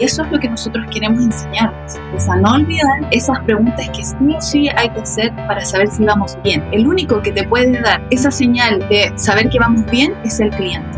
Eso es lo que nosotros queremos enseñarles, es a no olvidar esas preguntas que sí o sí hay que hacer para saber si vamos bien. El único que te puede dar esa señal de saber que vamos bien es el cliente.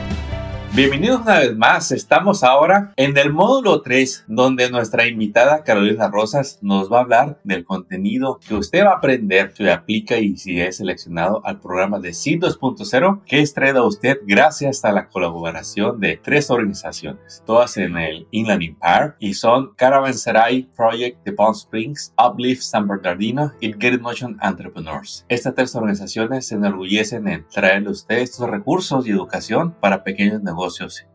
Bienvenidos una vez más. Estamos ahora en el módulo 3, donde nuestra invitada Carolina Rosas nos va a hablar del contenido que usted va a aprender si aplica y si es seleccionado al programa de CID 2.0 que es traído a usted gracias a la colaboración de tres organizaciones, todas en el Inland Empire y son Caravanserai Project de Palm Springs, Uplift San Bernardino y Get Motion Entrepreneurs. Estas tres organizaciones se enorgullecen en traerle a usted estos recursos y educación para pequeños negocios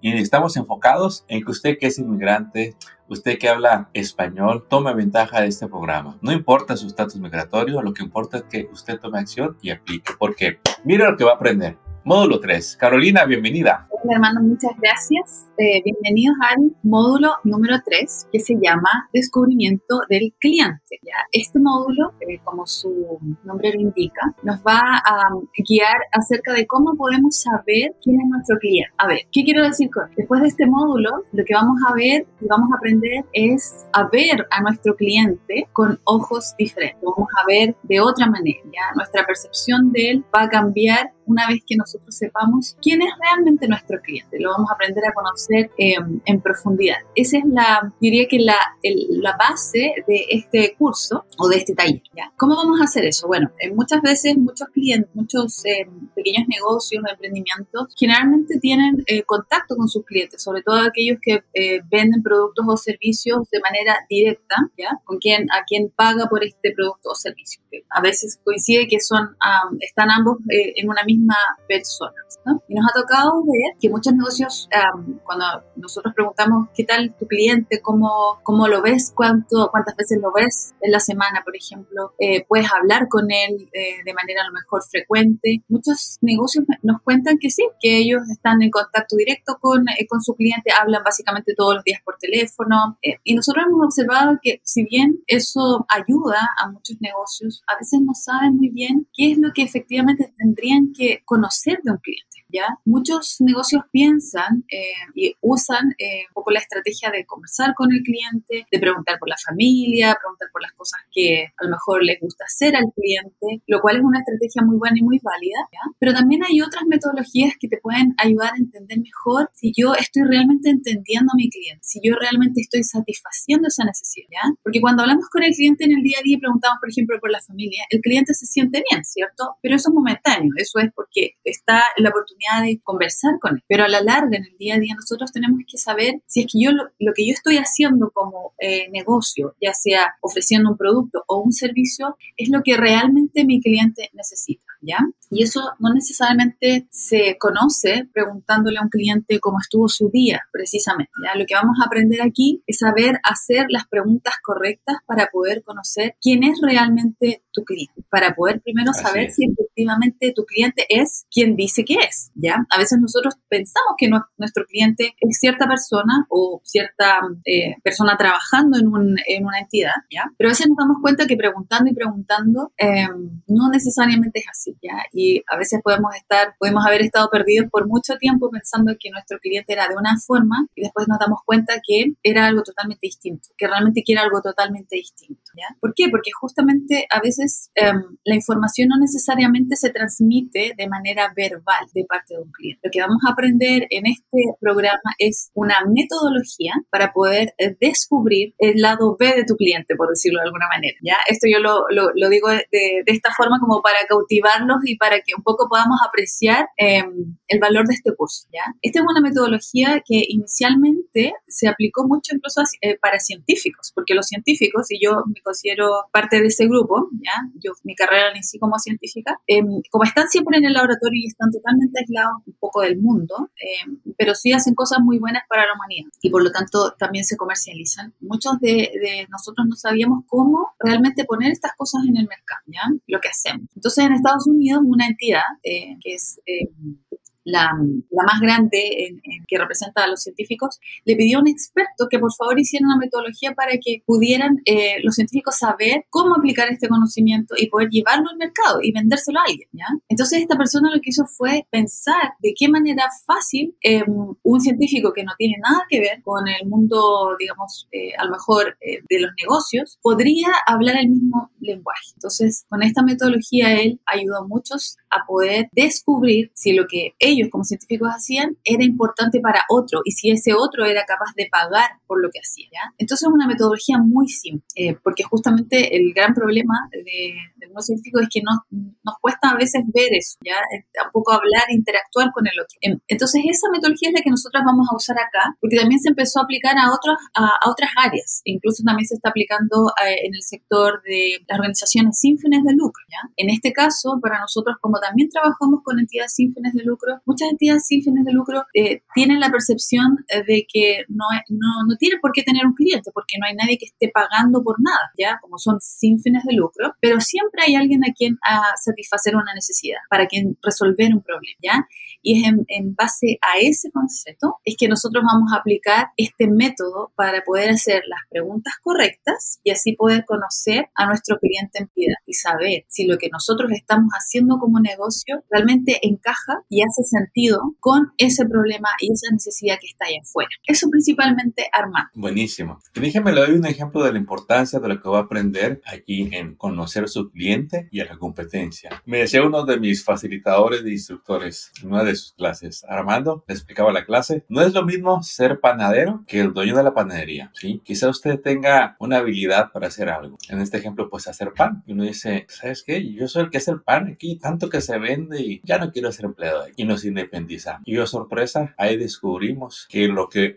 y estamos enfocados en que usted que es inmigrante, usted que habla español, tome ventaja de este programa. No importa su estatus migratorio, lo que importa es que usted tome acción y aplique. Porque mire lo que va a aprender. Módulo 3. Carolina, bienvenida. Hola, hermano, muchas gracias. Eh, bienvenidos al módulo número 3 que se llama Descubrimiento del cliente. ¿ya? Este módulo, eh, como su nombre lo indica, nos va a guiar acerca de cómo podemos saber quién es nuestro cliente. A ver, ¿qué quiero decir con Después de este módulo, lo que vamos a ver y vamos a aprender es a ver a nuestro cliente con ojos diferentes. Vamos a ver de otra manera. ¿ya? Nuestra percepción de él va a cambiar una vez que nosotros sepamos quién es realmente nuestro cliente. Lo vamos a aprender a conocer em, en profundidad. Esa es la, diría que la, la base de este curso o de este taller. ¿ya? ¿Cómo vamos a hacer eso? Bueno, muchas veces muchos clientes, muchos em, pequeños negocios o emprendimientos generalmente tienen eh, contacto con sus clientes, sobre todo aquellos que eh, venden productos o servicios de manera directa, ¿ya? Con quien, a quien paga por este producto o servicio. A veces coincide que son, están ambos eh, en una misma personas. ¿no? Y nos ha tocado ver que muchos negocios, cuando nosotros preguntamos qué tal tu cliente, cómo, cómo lo ves, cuánto, cuántas veces lo ves en la semana, por ejemplo, eh, puedes hablar con él eh, de manera a lo mejor frecuente. Muchos negocios nos cuentan que sí, que ellos están en contacto directo con, eh, con su cliente, hablan básicamente todos los días por teléfono. y nosotros hemos observado que si bien eso ayuda a muchos negocios, a veces no saben muy bien qué es lo que efectivamente tendrían que conocer de un cliente. ¿Ya? Muchos negocios piensan eh, y usan eh, un poco la estrategia de conversar con el cliente, de preguntar por la familia, preguntar por las cosas que a lo mejor les gusta hacer al cliente, lo cual es una estrategia muy buena y muy válida, ¿ya? pero también hay otras metodologías que te pueden ayudar a entender mejor si yo estoy realmente entendiendo a mi cliente, si yo realmente estoy satisfaciendo esa necesidad, ¿ya? porque cuando hablamos con el cliente en el día a día y preguntamos, por ejemplo, por la familia, el cliente se siente bien, ¿cierto? Pero eso es momentáneo, eso es porque está la oportunidad de conversar con él. Pero a la larga, en el día a día, nosotros tenemos que saber si es que yo lo, que yo estoy haciendo como eh, negocio, ya sea ofreciendo un producto o un servicio, es lo que realmente mi cliente necesita. ¿Ya? Y eso no necesariamente se conoce preguntándole a un cliente cómo estuvo su día, precisamente. ¿ya? Lo que vamos a aprender aquí es saber hacer las preguntas correctas para poder conocer quién es realmente tu cliente, para poder primero saber si efectivamente tu cliente es quien dice que es, ¿ya? A veces nosotros pensamos que nuestro cliente es cierta persona o cierta eh, persona trabajando en, un, en, una entidad, ¿ya? Pero a veces nos damos cuenta que preguntando y preguntando em, no necesariamente es así, ¿ya? Y a veces podemos estar, podemos haber estado perdidos por mucho tiempo pensando que nuestro cliente era de una forma y después nos damos cuenta que era algo totalmente distinto, que realmente quiere algo totalmente distinto, ¿ya? ¿Por qué? Porque justamente a veces em, la información no necesariamente se transmite de manera verbal de parte de un cliente. Lo que vamos a aprender en este programa es una metodología para poder eh, descubrir el lado B de tu cliente, por decirlo de alguna manera. ¿ya? Esto yo lo, lo, digo de, de, esta forma como para y para que un poco podamos apreciar em, el valor de este curso. ¿ya? Esta es una metodología que inicialmente se aplicó mucho incluso eh, para científicos, porque los científicos, y yo me considero parte de ese grupo, ¿ya? yo mi carrera la inicié como científica, em, como están siempre en el laboratorio y están totalmente aislados un poco del mundo, em, pero sí hacen cosas muy buenas para la humanidad y por lo tanto también se comercializan. Muchos de, nosotros no sabíamos cómo realmente poner estas cosas en el mercado, ¿ya? Lo que hacemos. Entonces en Estados Unidos una entidad eh, que es... Eh, la, la más grande en, que representa a los científicos, le pidió a un experto que por favor hiciera una metodología para que pudieran eh, los científicos saber cómo aplicar este conocimiento y poder llevarlo al mercado y vendérselo a alguien, ¿ya? Entonces esta persona lo que hizo fue pensar de qué manera fácil em, un científico que no tiene nada que ver con el mundo, digamos, eh, a lo mejor eh, de los negocios, podría hablar el mismo lenguaje. Entonces, con esta metodología él ayudó a muchos a poder descubrir si lo que ellos como científicos hacían era importante para otro y si ese otro era capaz de pagar por lo que hacía. ¿ya? Entonces es una metodología muy simple, eh, porque justamente el gran problema de, de los científicos es que nos, nos cuesta a veces ver eso, ¿ya? tampoco hablar, interactuar con el otro. Em, entonces esa metodología es la que nosotros vamos a usar acá, porque también se empezó a aplicar a, otros, a, otras áreas, incluso también se está aplicando eh, en el sector de las organizaciones sin fines de lucro. ¿ya? En este caso, para nosotros, como también trabajamos con entidades sin fines de lucro, muchas entidades sin fines de lucro eh, tienen la percepción eh, de que no, no, no tiene por qué tener un cliente, porque no hay nadie que esté pagando por nada, ¿ya? Como son sin fines de lucro, pero siempre hay alguien a quien a satisfacer una necesidad, para quien resolver un problema, ¿ya? Y es en, en base a ese concepto es que nosotros vamos a aplicar este método para poder hacer las preguntas correctas y así poder conocer a nuestro cliente en piedad y saber si lo que nosotros estamos haciendo como negocio realmente encaja y hace sentido con ese problema y esa necesidad que está ahí afuera. Eso principalmente armar. Buenísimo. Déjeme le doy un ejemplo de la importancia de lo que va a aprender aquí en conocer a su cliente y a la competencia. Me decía uno de mis facilitadores de instructores en una de sus clases, Armando, le explicaba la clase, no es lo mismo ser panadero que el dueño de la panadería, ¿sí? Quizá usted tenga una habilidad para hacer algo. En este ejemplo, pues hacer pan. Y uno dice, ¿sabes qué? Yo soy el que hace el pan aquí, tanto que se vende y ya no quiero ser empleado aquí. Y nos independizamos. Y yo, sorpresa, ahí descubrimos que lo que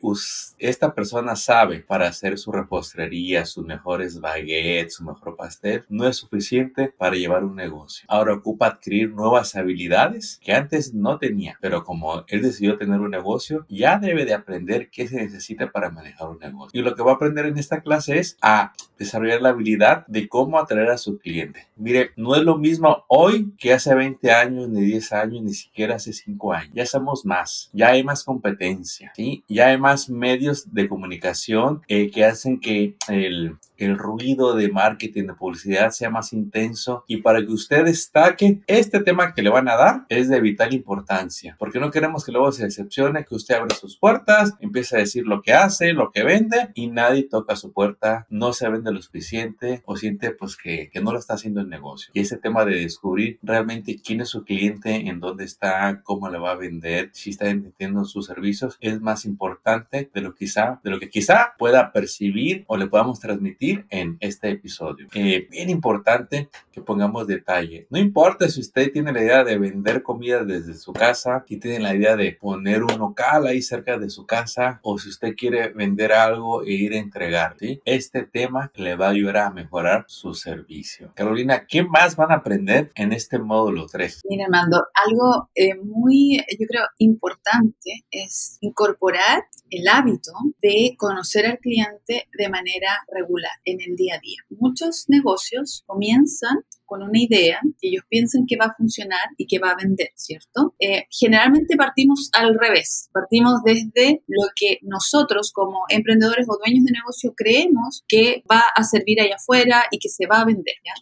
esta persona sabe para hacer su repostería, sus mejores baguettes, su mejor pastel, no es suficiente para llevar un negocio. Ahora ocupa adquirir nuevas habilidades que antes no tenía, pero como él decidió tener un negocio, ya debe de aprender qué se necesita para manejar un negocio. Y lo que va a aprender en esta clase es a desarrollar la habilidad de cómo atraer a su cliente. Mire, no es lo mismo hoy que hace 20 años, ni 10 años, ni siquiera hace 5 años. Ya somos más, ya hay más competencia, ¿sí? Ya hay más medios de comunicación eh, que hacen que el, el ruido de marketing, de publicidad sea más intenso y para que usted destaque, este tema que le van a dar es de vital importancia, porque no queremos que luego se decepcione, que usted abre sus puertas, empiece a decir lo que hace, lo que vende y nadie toca su puerta, no se vende lo suficiente o siente pues que, que no lo está haciendo el negocio. Y ese tema de descubrir realmente quién es su cliente, en dónde está, cómo le va a vender, si está entendiendo sus servicios, es más importante de lo quizá, de lo que quizá pueda percibir o le podamos transmitir en este episodio. Eh, bien importante que pongamos detalle. No importa si usted tiene la idea de vender comida desde su casa, y tiene la idea de poner un local ahí cerca de su casa, o si usted quiere vender algo e ir a entregar. ¿sí? Este tema le va a ayudar a mejorar su servicio. Carolina, ¿qué más van a aprender en este módulo 3? Mira, Armando, algo eh, muy, yo creo, importante es incorporar el hábito de conocer al cliente de manera regular en el día a día. Muchos negocios comienzan con una idea que ellos piensan que va a funcionar y que va a vender, ¿cierto? Eh, generalmente partimos al revés, partimos desde lo que nosotros como emprendedores o dueños de negocio creemos que va a servir allá afuera y que se va a vender. ¿ya?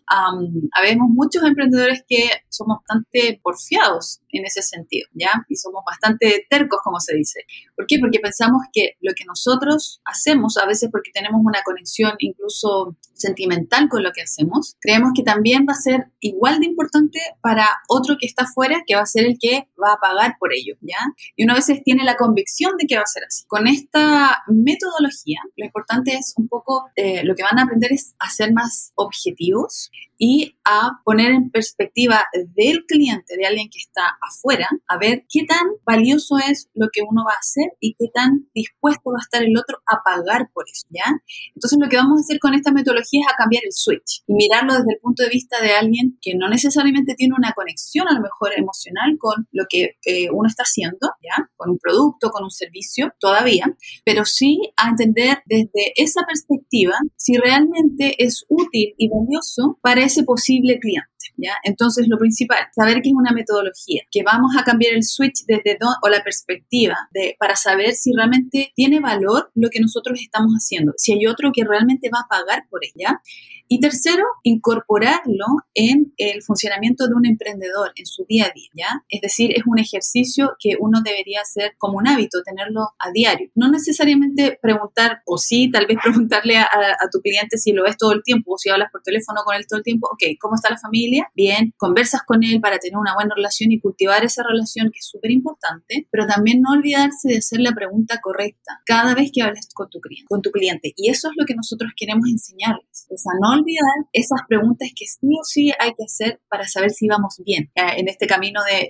habemos muchos emprendedores que somos bastante porfiados en ese sentido, ¿ya? Y somos bastante tercos, como se dice. ¿Por qué? Porque pensamos que lo que nosotros hacemos, a veces porque tenemos una conexión incluso sentimental con lo que hacemos, creemos que también va a ser igual de importante para otro que está afuera, que va a ser el que va a pagar por ello, ¿ya? Y uno a veces tiene la convicción de que va a ser así. Con esta metodología, lo importante es un poco, eh, lo que van a aprender es a ser más objetivos y a poner en perspectiva del cliente, de alguien que está afuera, a ver qué tan valioso es lo que uno va a hacer y qué tan dispuesto va a estar el otro a pagar por eso, ¿ya? Entonces lo que vamos a hacer con esta metodología es a cambiar el switch y mirarlo desde el punto de vista de alguien que no necesariamente tiene una conexión a lo mejor emocional con lo que eh, uno está haciendo, ¿ya? Con un producto, con un servicio, todavía, pero sí a entender desde esa perspectiva si realmente es útil y valioso para ese posible cliente. ¿Ya? Entonces, lo principal, saber que es una metodología, que vamos a cambiar el switch desde o la perspectiva de, para saber si realmente tiene valor lo que nosotros estamos haciendo, si hay otro que realmente va a pagar por ella. Y tercero, incorporarlo en el funcionamiento de un emprendedor en su día a día, ¿ya? Es decir, es un ejercicio que uno debería hacer como un hábito, tenerlo a diario. No necesariamente preguntar, o sí, tal vez preguntarle a, tu cliente si lo ves todo el tiempo o si hablas por teléfono con él todo el tiempo, ok, ¿cómo está la familia? Bien, conversas con él para tener una buena relación y cultivar esa relación que es súper importante, pero también no olvidarse de hacer la pregunta correcta cada vez que hables con tu cliente. Con tu cliente. Y eso es lo que nosotros queremos enseñarles. O sea, no olvidar esas preguntas que sí o sí hay que hacer para saber si vamos bien eh, en este camino de,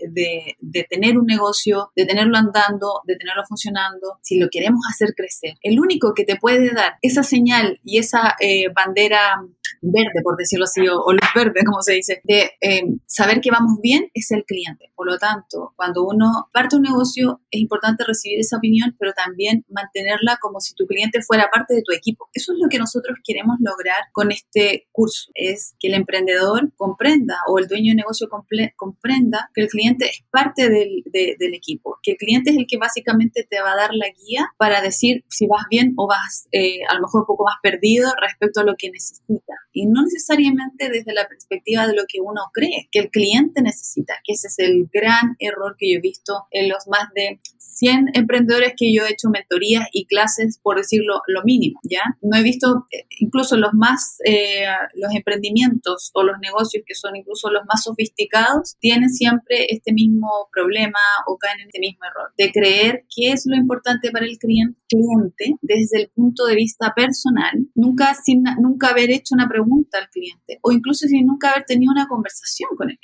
de, tener un negocio, de tenerlo andando, de tenerlo funcionando, si lo queremos hacer crecer. El único que te puede dar esa señal y esa eh, bandera verde, por decirlo así, o, luz verde, como se dice, de eh, saber que vamos bien es el cliente. Por lo tanto, cuando uno parte un negocio, es importante recibir esa opinión, pero también mantenerla como si tu cliente fuera parte de tu equipo. Eso es lo que nosotros queremos lograr con este curso, es que el emprendedor comprenda o el dueño de negocio comprenda que el cliente es parte del, del equipo, que el cliente es el que básicamente te va a dar la guía para decir si vas bien o vas eh, a lo mejor un poco más perdido respecto a lo que necesita y no necesariamente desde la perspectiva de lo que uno cree que el cliente necesita, que ese es el gran error que yo he visto en los más de 100 emprendedores que yo he hecho mentorías y clases, por decirlo lo mínimo, ¿ya? No he visto eh, incluso los más, eh, los emprendimientos o los negocios que son incluso los más sofisticados, tienen siempre este mismo problema o caen en este mismo error, de creer qué es lo importante para el cliente, cliente desde el punto de vista personal, nunca, sin, nunca haber hecho una pregunta al cliente o incluso sin nunca haber tenido una conversación con él.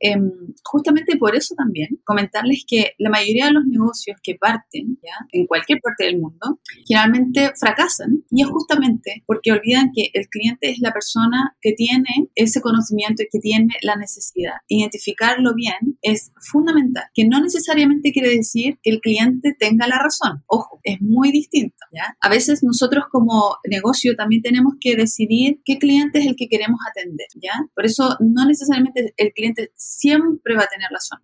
Em, justamente por eso también comentarles que la mayoría de los negocios que parten ¿ya? en cualquier parte del mundo generalmente fracasan y es justamente porque olvidan que el cliente es la persona que tiene ese conocimiento y que tiene la necesidad. Identificarlo bien es fundamental, que no necesariamente quiere decir que el cliente tenga la razón. Ojo, es muy distinto. A veces nosotros como negocio también tenemos que decidir qué cliente es el que queremos atender. ¿ya? Por eso no necesariamente el cliente siempre va a tener razón.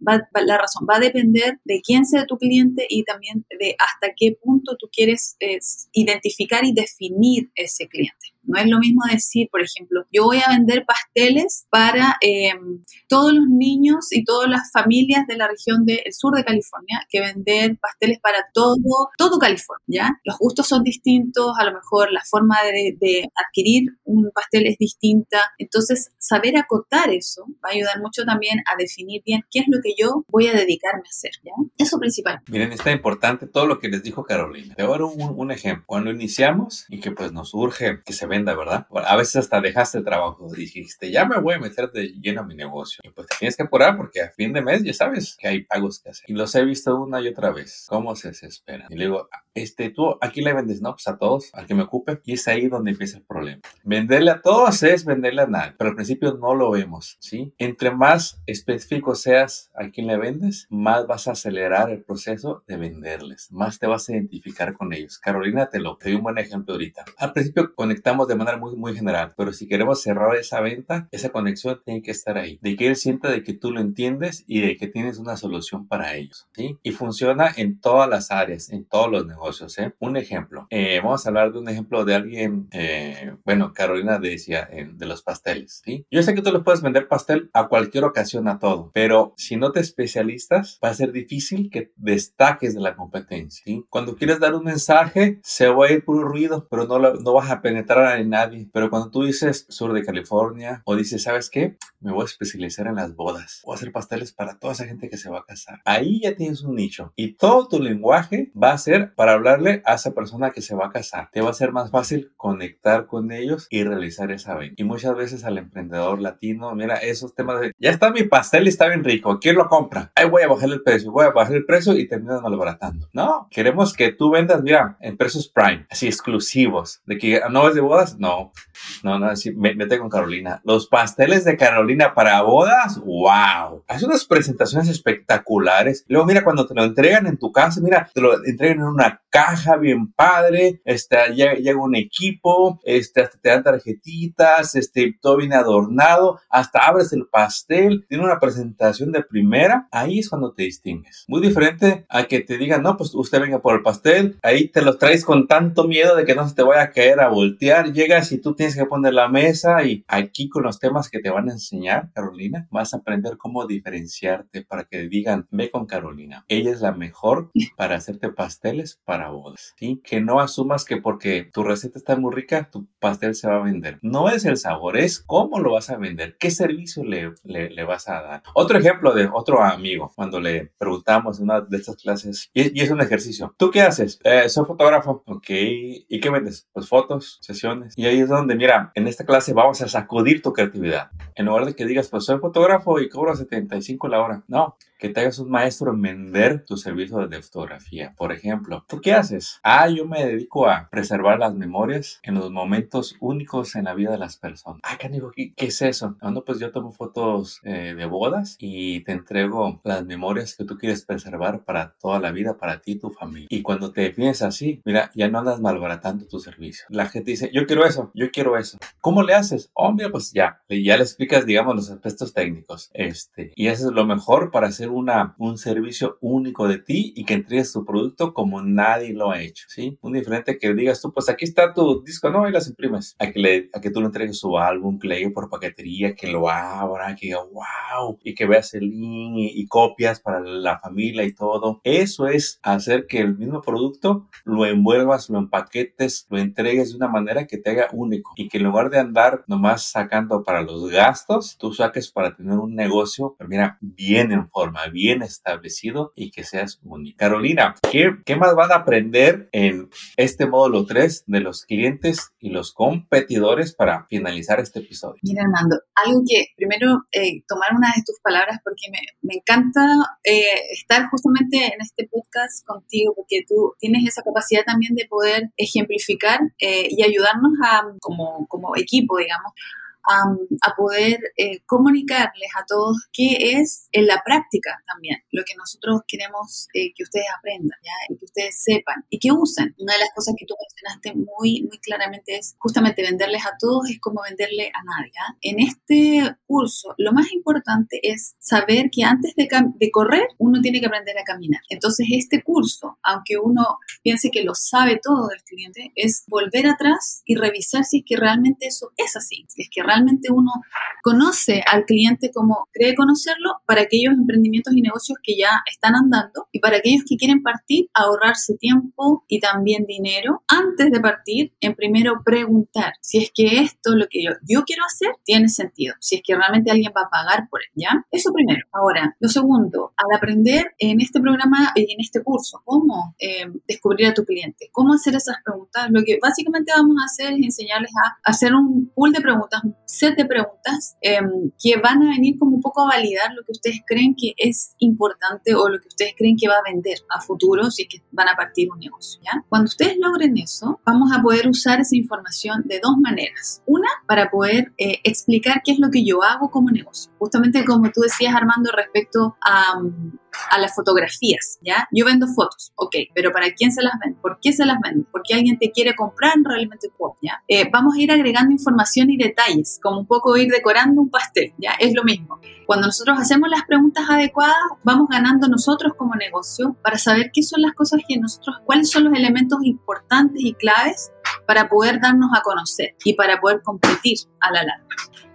la razón va a depender de quién sea tu cliente y también de hasta qué punto tú quieres eh, identificar y definir ese cliente. No es lo mismo decir, por ejemplo, yo voy a vender pasteles para em, todos los niños y todas las familias de la región del sur de California que vender pasteles para todo, todo California. Los gustos son distintos, a lo mejor la forma de, de adquirir un pastel es distinta. Entonces, saber acotar eso va a ayudar mucho también a definir bien qué es lo que yo voy a dedicarme a hacer, ¿ya? Eso principal. Miren, está importante todo lo que les dijo Carolina. Te voy a dar un, un ejemplo. Cuando iniciamos y que pues nos urge que se venda, ¿verdad? a veces hasta dejaste el trabajo, dijiste, ya me voy a meter de lleno a mi negocio. Y pues te tienes que apurar porque a fin de mes ya sabes que hay pagos que hacer. Y los he visto una y otra vez, cómo se desesperan. Y le digo, este, tú aquí le vendes, ¿no? Pues a todos, al que me ocupe. Y es ahí donde empieza el problema. Venderle a todos es venderle a nadie, pero al principio no lo vemos, ¿sí? Entre más específico seas a quien le vendes, más vas a acelerar el proceso de venderles, más te vas a identificar con ellos. Carolina te lo te un buen ejemplo ahorita. Al principio conectamos de manera muy, muy general, pero si queremos cerrar esa venta, esa conexión tiene que estar ahí, de que él sienta de que tú lo entiendes y de que tienes una solución para ellos, ¿sí? Y funciona en todas las áreas, en todos los negocios ¿eh? Un ejemplo, eh, vamos a hablar de un ejemplo de alguien, eh, bueno, Carolina decía de los pasteles, ¿sí? Yo sé que tú le puedes vender pastel a cualquier ocasión, a todo, pero si no te especialistas, va a ser difícil que destaques de la competencia, ¿sí? Cuando quieres dar un mensaje, se va a ir puro ruido, pero no, no vas a penetrar a nadie. Pero cuando tú dices sur de California o dices, ¿sabes qué? Me voy a especializar en las bodas. Voy a hacer pasteles para toda esa gente que se va a casar. Ahí ya tienes un nicho y todo tu lenguaje va a ser para hablarle a esa persona que se va a casar. Te va a ser más fácil conectar con ellos y realizar esa venta. Y muchas veces al emprendedor latino, mira, esos temas de, ya está mi pastel y está bien rico, ¿quién lo compra? Ahí voy a bajar el precio, voy a bajar el precio y terminas malbaratando. No, queremos que tú vendas, mira, en precios prime, así exclusivos, de que no es de boda, bodas, no. No, no, sí, mete con Carolina. Los pasteles de Carolina para bodas, wow. Hace unas presentaciones espectaculares. Luego, mira, cuando te lo entregan en tu casa, mira, te lo entregan en una caja bien padre, este, llega, un equipo, este, hasta te dan tarjetitas, este, todo viene adornado, hasta abres el pastel, tiene una presentación de primera, ahí es cuando te distingues. Muy diferente a que te digan, no, pues usted venga por el pastel, ahí te lo traes con tanto miedo de que no se te vaya a caer a voltear, llegas y tú tienes que poner la mesa y aquí con los temas que te van a enseñar, Carolina, vas a aprender cómo diferenciarte para que digan, ve con Carolina, ella es la mejor para hacerte pasteles para bodas, ¿sí? Que no asumas que porque tu receta está muy rica, tu pastel se va a vender. No es el sabor, es cómo lo vas a vender, qué servicio le, le, vas a dar. Otro ejemplo de otro amigo, cuando le preguntamos en una de estas clases, y, es un ejercicio, ¿tú qué haces? Eh, soy fotógrafo, ok, ¿y qué vendes? Pues fotos, sesiones. Y ahí es donde, mira, en esta clase vamos a sacudir tu creatividad. En lugar de que digas, pues soy fotógrafo y cobro 75 la hora. No, que te hagas un maestro en vender tu servicio de fotografía. Por ejemplo, ¿tú qué haces? Ah, yo me dedico a preservar las memorias en los momentos únicos en la vida de las personas. Ah, ¿qué, qué es eso? Ah, no, pues yo tomo fotos eh, de bodas y te entrego las memorias que tú quieres preservar para toda la vida, para ti y tu familia. Y cuando te defines así, mira, ya no andas malbaratando tu servicio. La gente dice, yo quiero eso, yo quiero eso. ¿Cómo le haces? Oh, mira, pues ya, ya le explicas, digamos, los aspectos técnicos. Este, y eso es lo mejor para hacer una, un servicio único de ti y que entregues tu producto como nadie lo ha hecho, ¿sí? Un diferente que digas tú, pues aquí está tu disco, no, y las imprimes. A que, le, a que tú le entregues su álbum, que le llegue por paquetería, que lo abra, que diga, wow, y que veas el link y, y copias para la familia y todo. Eso es hacer que el mismo producto lo envuelvas, lo empaquetes, lo entregues de una manera que te haga único y que en lugar de andar nomás sacando para los gastos, tú saques para tener un negocio, mira, bien en forma, bien establecido y que seas único. Carolina, ¿qué, ¿qué, más van a aprender en este módulo 3 de los clientes y los competidores para finalizar este episodio? Mira, Armando, algo que primero eh, tomar una de tus palabras porque me, me encanta eh, estar justamente en este podcast contigo porque tú tienes esa capacidad también de poder ejemplificar eh, y ayudarnos a, como, como equipo, digamos, a, poder eh, comunicarles a todos qué es en la práctica también lo que nosotros queremos eh, que ustedes aprendan ¿ya? y que ustedes sepan y que usen. Una de las cosas que tú mencionaste muy, muy claramente es justamente venderles a todos es como venderle a nadie. En este lo más importante es saber que antes de, de correr uno tiene que aprender a caminar. Entonces este curso, aunque uno piense que lo sabe todo del cliente, es volver atrás y revisar si es que realmente eso es así, si es que realmente realmente uno conoce al cliente como cree conocerlo para aquellos emprendimientos y negocios que ya están andando y para aquellos que quieren partir, ahorrarse tiempo y también dinero antes de partir, en primero preguntar si es que esto, lo que yo, yo quiero hacer, tiene sentido, si es que realmente alguien va a pagar por él, ¿ya? Eso primero. Ahora, lo segundo, al aprender en este programa y en este curso, cómo eh, descubrir a tu cliente, cómo hacer esas preguntas, lo que básicamente vamos a hacer es enseñarles a hacer un pool de preguntas, set de preguntas em, que van a venir como un poco a validar lo que ustedes creen que es importante o lo que ustedes creen que va a vender a futuro si es que van a partir un negocio. ¿ya? Cuando ustedes logren eso, vamos a poder usar esa información de dos maneras. Una, para poder eh, explicar qué es lo que yo hago como negocio. Justamente como tú decías, Armando, respecto a, a las fotografías, ¿ya? Yo vendo fotos, ok, pero ¿para quién se las vende? ¿Por qué se las vende? ¿Por qué alguien te quiere comprar realmente fotos, ¿ya? Eh, vamos a ir agregando información y detalles, como un poco ir decorando un pastel, ¿ya? Es lo mismo. Cuando nosotros hacemos las preguntas adecuadas, vamos ganando nosotros como negocio para saber qué son las cosas que nosotros, cuáles son los elementos importantes y claves para poder darnos a conocer y para poder competir a la larga.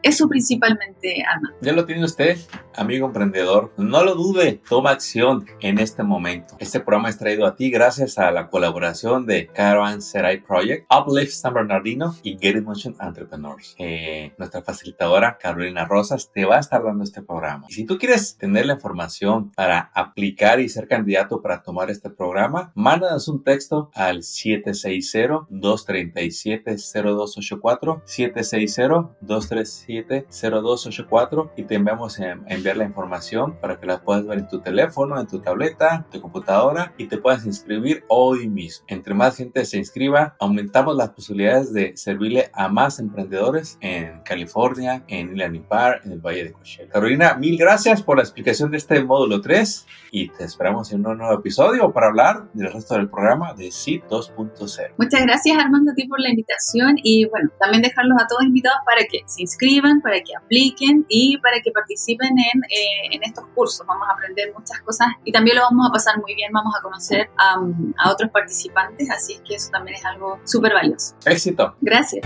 Eso principalmente, Ana. Ya lo tiene usted, amigo emprendedor. No lo dude, toma acción en este momento. Este programa es traído a ti gracias a la colaboración de Caravan Serai Project, Uplift San Bernardino y Get It Motion Entrepreneurs. Eh, nuestra facilitadora Carolina Rosas te va a estar dando este programa. Y si tú quieres tener la información para aplicar y ser candidato para tomar este programa, mándanos un texto al 760 237 0284 760 237 917-0284 y te enviamos a enviar la información para que la puedas ver en tu teléfono, en tu tableta, tu computadora y te puedas inscribir hoy mismo. Entre más gente se inscriba, aumentamos las posibilidades de servirle a más emprendedores en California, en Park, en el Valle de Coachella. Carolina, mil gracias por la explicación de este módulo 3 y te esperamos en un nuevo episodio para hablar del resto del programa de SIT 2.0. Muchas gracias Armando a ti por la invitación y bueno, también dejarlos a todos invitados para que se inscriban, para que apliquen y para que participen en, eh, en estos cursos. Vamos a aprender muchas cosas y también lo vamos a pasar muy bien, vamos a conocer a, a otros participantes, así que eso también es algo súper valioso. Éxito. Gracias.